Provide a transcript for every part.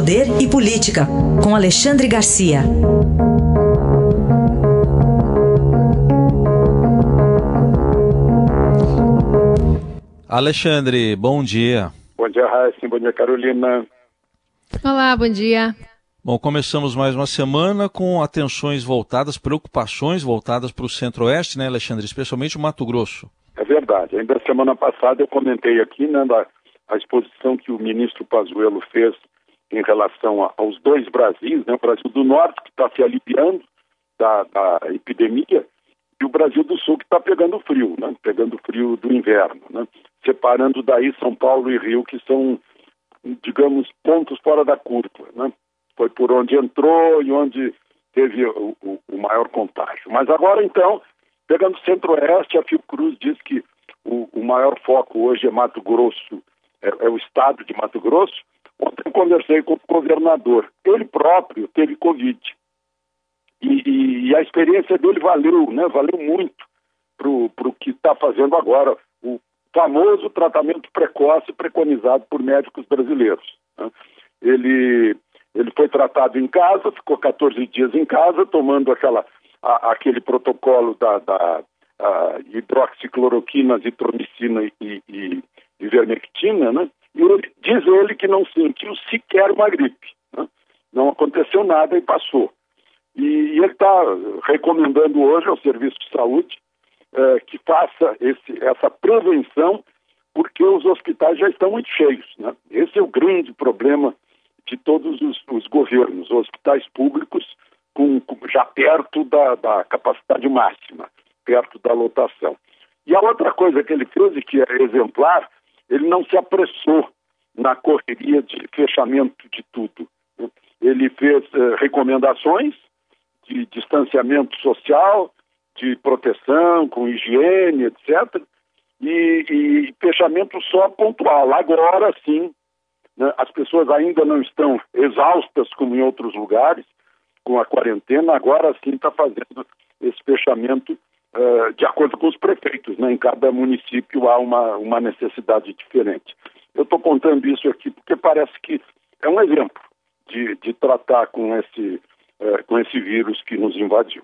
Poder e Política, com Alexandre Garcia. Alexandre, bom dia. Bom dia, Raíssa. Bom dia, Carolina. Olá, bom dia. Bom, começamos mais uma semana com atenções voltadas, preocupações voltadas para o Centro-Oeste, né, Alexandre? Especialmente o Mato Grosso. É verdade. Ainda semana passada eu comentei aqui né, da, a exposição que o ministro Pazuello fez em relação aos dois Brasis, né, o Brasil do Norte, que está se aliviando da, da, epidemia, e o Brasil do Sul, que está pegando frio, né, pegando frio do inverno, né, separando daí São Paulo e Rio, que são, digamos, pontos fora da curva. Né foi por onde entrou e onde teve o, o, o maior contágio. Mas agora, então, pegando Centro-Oeste, a Fiocruz diz que o, o, maior foco hoje é Mato Grosso, é, é, o estado de Mato Grosso. Ontem conversei com o governador, ele próprio teve Covid. E, e, e a experiência dele valeu, né? Valeu muito para o que está fazendo agora, o famoso tratamento precoce preconizado por médicos brasileiros. Né? Ele ele foi tratado em casa, ficou 14 dias em casa, tomando aquela, a, aquele protocolo da, da hidroxicloroquina, azitromicina e, e, e vermectina, né? E diz ele que não sentiu sequer uma gripe. Né? Não aconteceu nada e passou. E, e ele está recomendando hoje ao Serviço de Saúde eh, que faça esse, essa prevenção, porque os hospitais já estão muito cheios. Né? Esse é o grande problema de todos os, os governos, hospitais públicos com, com, já perto da, da capacidade máxima, perto da lotação. E a outra coisa que ele fez e que é exemplar, ele não se apressou na correria de fechamento de tudo. Ele fez eh, recomendações de distanciamento social, de proteção, com higiene, etc. E, e fechamento só pontual. Agora sim, né? As pessoas ainda não estão exaustas como em outros lugares, com a quarentena, agora sim está fazendo esse fechamento uh, de acordo com os prefeitos. Né? Em cada município há uma, uma necessidade diferente. Eu estou contando isso aqui porque parece que é um exemplo de, de tratar com esse, uh, com esse vírus que nos invadiu.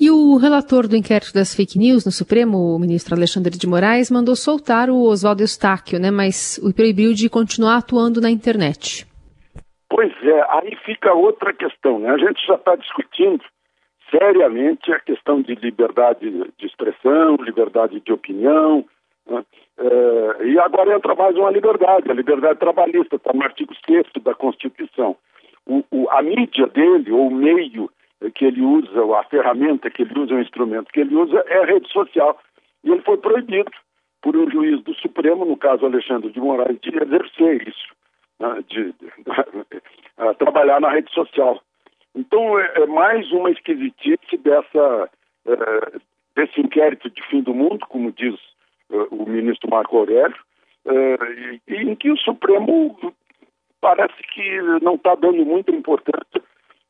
E o relator do inquérito das fake news no Supremo, o ministro Alexandre de Moraes, mandou soltar o Oswaldo Eustáquio, né, mas o proibiu de continuar atuando na internet. Pois é, aí fica outra questão. Né? A gente já está discutindo seriamente a questão de liberdade de expressão, liberdade de opinião, né? é, e agora entra mais uma liberdade, a liberdade trabalhista, está no artigo 6 da Constituição. O, o, a mídia dele, ou o meio que ele usa, a ferramenta que ele usa, o instrumento que ele usa é a rede social. E ele foi proibido por um juiz do Supremo, no caso Alexandre de Moraes, de exercer isso, né, de, de, de, trabalhar na rede social. Então é, é mais uma esquisitice dessa, é, desse inquérito de fim do mundo, como diz é, o ministro Marco Aurélio, é, em que o Supremo parece que não está dando muita importância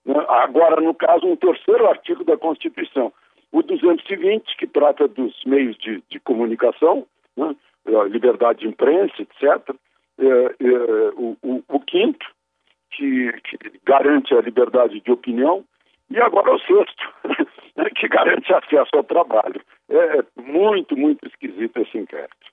né? Agora, no caso, um terceiro artigo da Constituição, o 220, que trata dos meios de, de comunicação, né? liberdade de imprensa, etc. É, é, o, o, o, quinto, que, que, garante a liberdade de opinião, e agora o sexto, né? que garante acesso ao trabalho. É muito, muito esquisito esse inquérito.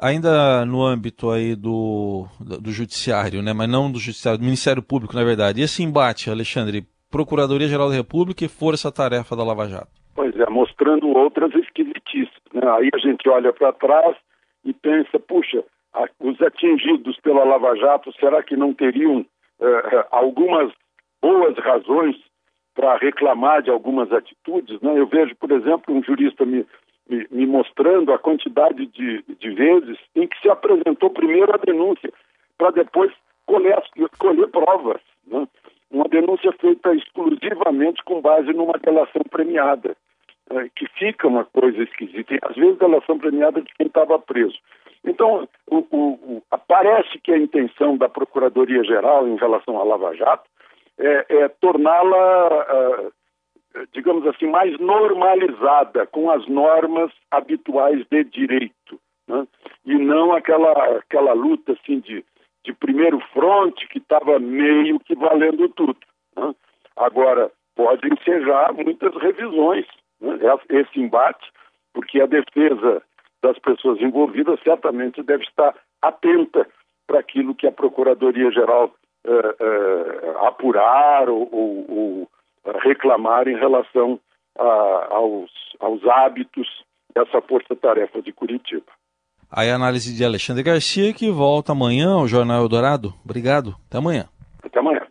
Ainda no âmbito aí do, do judiciário, né, mas não do judiciário, do Ministério Público, na verdade. Esse embate, Alexandre, Procuradoria-Geral da República e Força-Tarefa da Lava Jato. Pois é, mostrando outras esquisitices. Né? Aí a gente olha para trás e pensa, puxa, os atingidos pela Lava Jato, será que não teriam eh, algumas boas razões para reclamar de algumas atitudes? Né? Eu vejo, por exemplo, um jurista me, me, me mostrando a quantidade de, de vezes em que se apresentou primeiro a denúncia, para depois colher, colher provas. Né? Uma denúncia feita exclusivamente com base numa delação premiada, é, que fica uma coisa esquisita. E, às vezes, delação premiada de quem estava preso. Então, o, o, o, parece que a intenção da Procuradoria-Geral em relação à Lava Jato é, é torná-la uh, digamos assim, mais normalizada com as normas habituais de direito, né? e não aquela, aquela luta assim de, de primeiro fronte que estava meio que valendo tudo. Né? Agora, pode ensejar muitas revisões né? esse embate, porque a defesa das pessoas envolvidas certamente deve estar atenta para aquilo que a Procuradoria-Geral eh, eh, apurar ou, ou, ou, reclamar em relação a, aos, aos hábitos dessa força-tarefa de Curitiba. Aí a análise de Alexandre Garcia, que volta amanhã ao Jornal Eldorado. Obrigado. Até amanhã. Até amanhã.